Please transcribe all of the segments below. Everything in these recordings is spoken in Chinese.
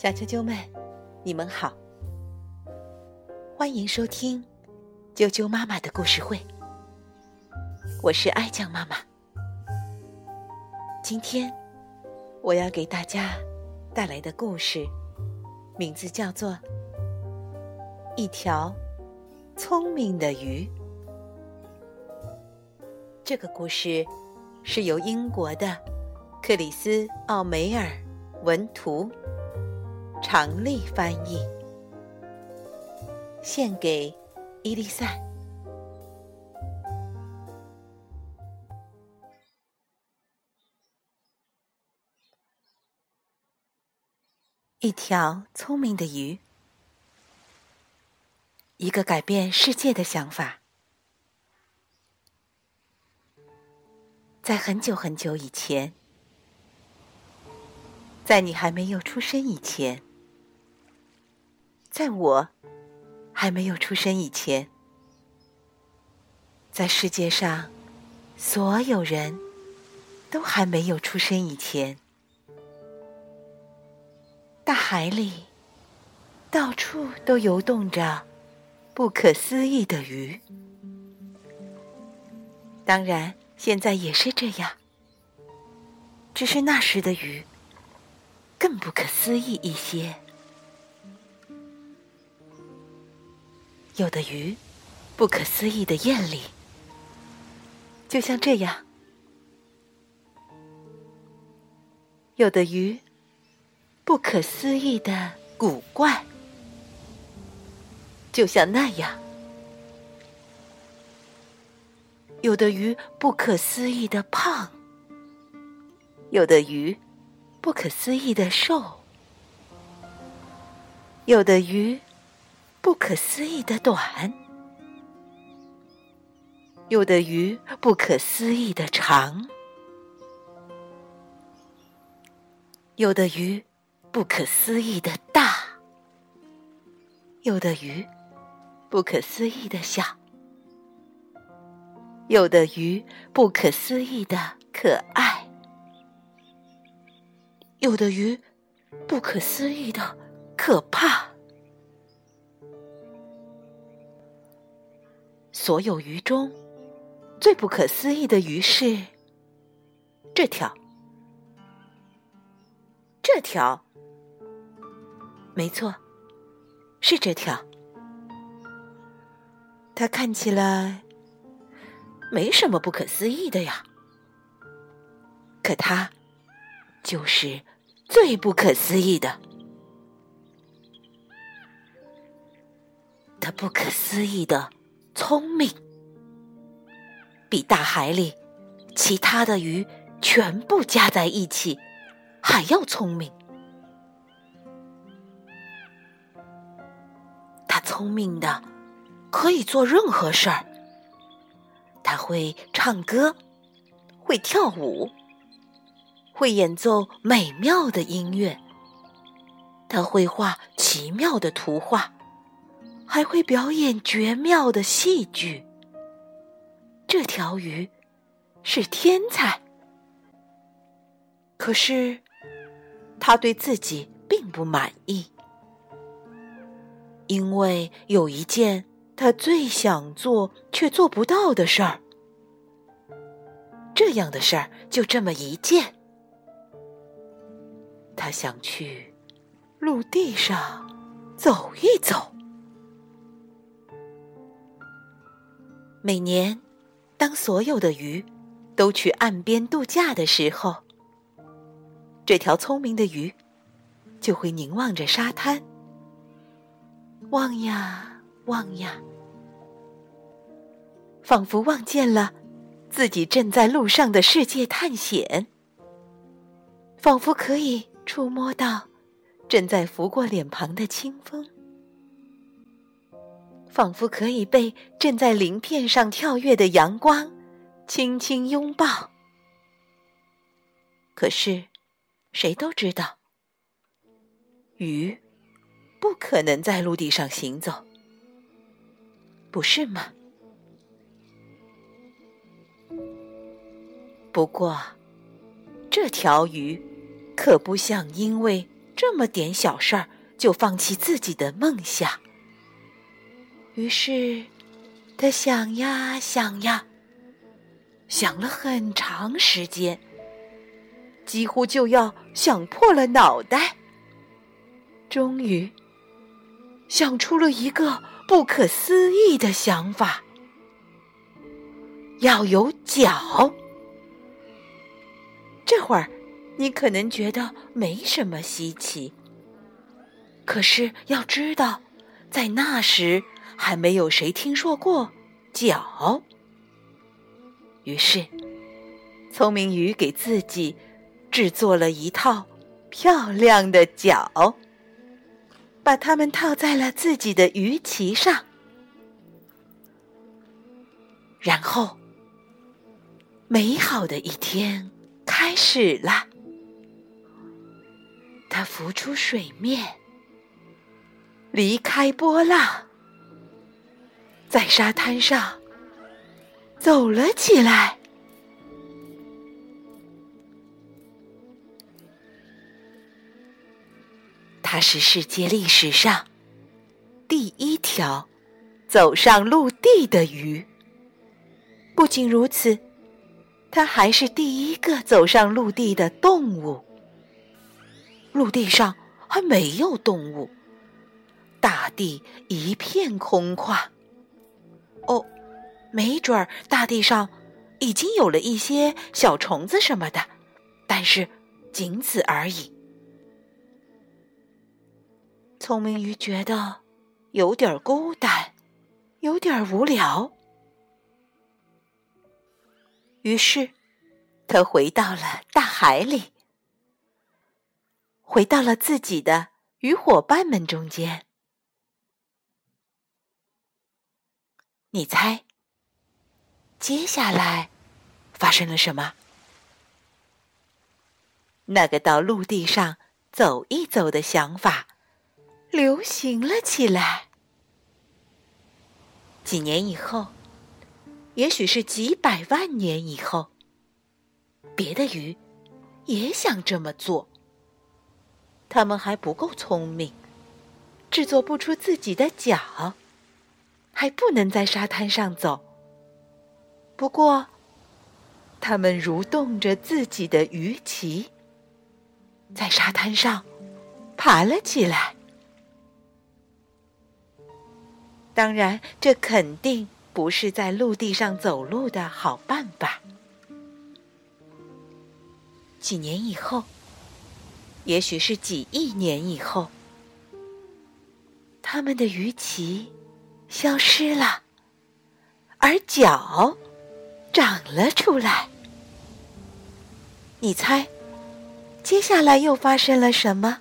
小啾啾们，你们好，欢迎收听啾啾妈妈的故事会。我是爱酱妈妈，今天我要给大家带来的故事，名字叫做《一条聪明的鱼》。这个故事是由英国的克里斯·奥梅尔文图。常丽翻译，献给伊丽莎。一条聪明的鱼，一个改变世界的想法。在很久很久以前，在你还没有出生以前。在我还没有出生以前，在世界上所有人都还没有出生以前，大海里到处都游动着不可思议的鱼。当然，现在也是这样，只是那时的鱼更不可思议一些。有的鱼，不可思议的艳丽，就像这样；有的鱼，不可思议的古怪，就像那样；有的鱼，不可思议的胖；有的鱼，不可思议的瘦；有的鱼。不可思议的短，有的鱼不可思议的长，有的鱼不可思议的大，有的鱼不可思议的小，有的鱼不可思议的可爱，有的鱼不可思议的可怕。所有鱼中，最不可思议的鱼是这条。这条，没错，是这条。它看起来没什么不可思议的呀，可它就是最不可思议的。它不可思议的。聪明，比大海里其他的鱼全部加在一起还要聪明。他聪明的可以做任何事儿。他会唱歌，会跳舞，会演奏美妙的音乐。他会画奇妙的图画。还会表演绝妙的戏剧。这条鱼是天才，可是他对自己并不满意，因为有一件他最想做却做不到的事儿。这样的事儿就这么一件，他想去陆地上走一走。每年，当所有的鱼都去岸边度假的时候，这条聪明的鱼就会凝望着沙滩，望呀望呀，仿佛望见了自己正在路上的世界探险，仿佛可以触摸到正在拂过脸庞的清风。仿佛可以被正在鳞片上跳跃的阳光轻轻拥抱。可是，谁都知道，鱼不可能在陆地上行走，不是吗？不过，这条鱼可不想因为这么点小事儿就放弃自己的梦想。于是，他想呀想呀，想了很长时间，几乎就要想破了脑袋。终于，想出了一个不可思议的想法：要有脚。这会儿，你可能觉得没什么稀奇。可是要知道，在那时还没有谁听说过脚。于是，聪明鱼给自己制作了一套漂亮的脚，把它们套在了自己的鱼鳍上，然后，美好的一天。开始了，它浮出水面，离开波浪，在沙滩上走了起来。它是世界历史上第一条走上陆地的鱼。不仅如此。它还是第一个走上陆地的动物。陆地上还没有动物，大地一片空旷。哦，没准儿大地上已经有了一些小虫子什么的，但是仅此而已。聪明鱼觉得有点孤单，有点无聊。于是，他回到了大海里，回到了自己的鱼伙伴们中间。你猜，接下来发生了什么？那个到陆地上走一走的想法流行了起来。几年以后。也许是几百万年以后，别的鱼也想这么做。它们还不够聪明，制作不出自己的脚，还不能在沙滩上走。不过，它们蠕动着自己的鱼鳍，在沙滩上爬了起来。当然，这肯定。不是在陆地上走路的好办法。几年以后，也许是几亿年以后，它们的鱼鳍消失了，而脚长了出来。你猜，接下来又发生了什么？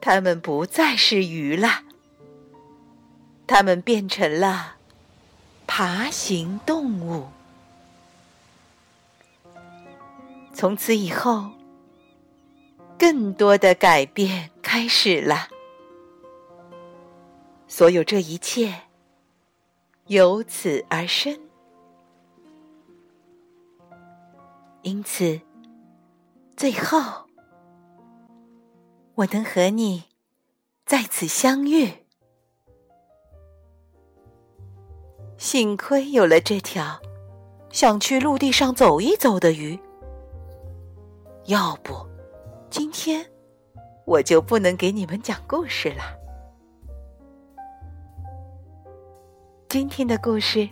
它们不再是鱼了。它们变成了爬行动物。从此以后，更多的改变开始了。所有这一切由此而生。因此，最后我能和你再次相遇。幸亏有了这条想去陆地上走一走的鱼，要不今天我就不能给你们讲故事了。今天的故事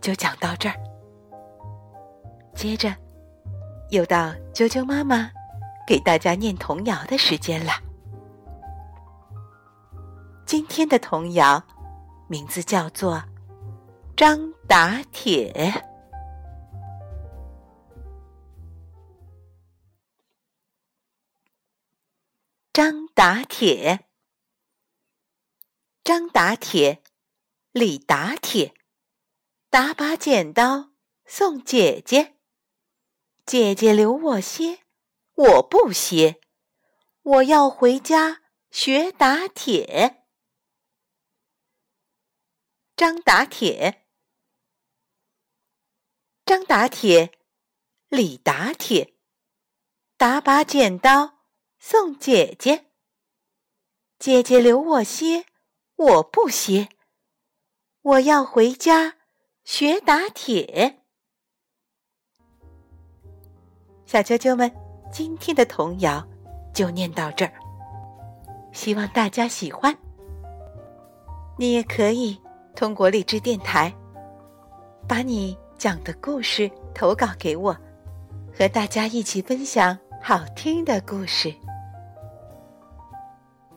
就讲到这儿，接着又到啾啾妈妈给大家念童谣的时间了。今天的童谣名字叫做。张打铁，张打铁，张打铁，李打铁，打把剪刀送姐姐，姐姐留我歇，我不歇，我要回家学打铁。张打铁。张打铁，李打铁，打把剪刀送姐姐。姐姐留我歇，我不歇。我要回家学打铁。小啾啾们，今天的童谣就念到这儿，希望大家喜欢。你也可以通过荔枝电台，把你讲的故事投稿给我，和大家一起分享好听的故事。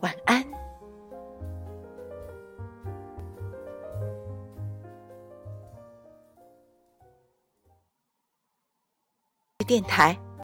晚安。电台。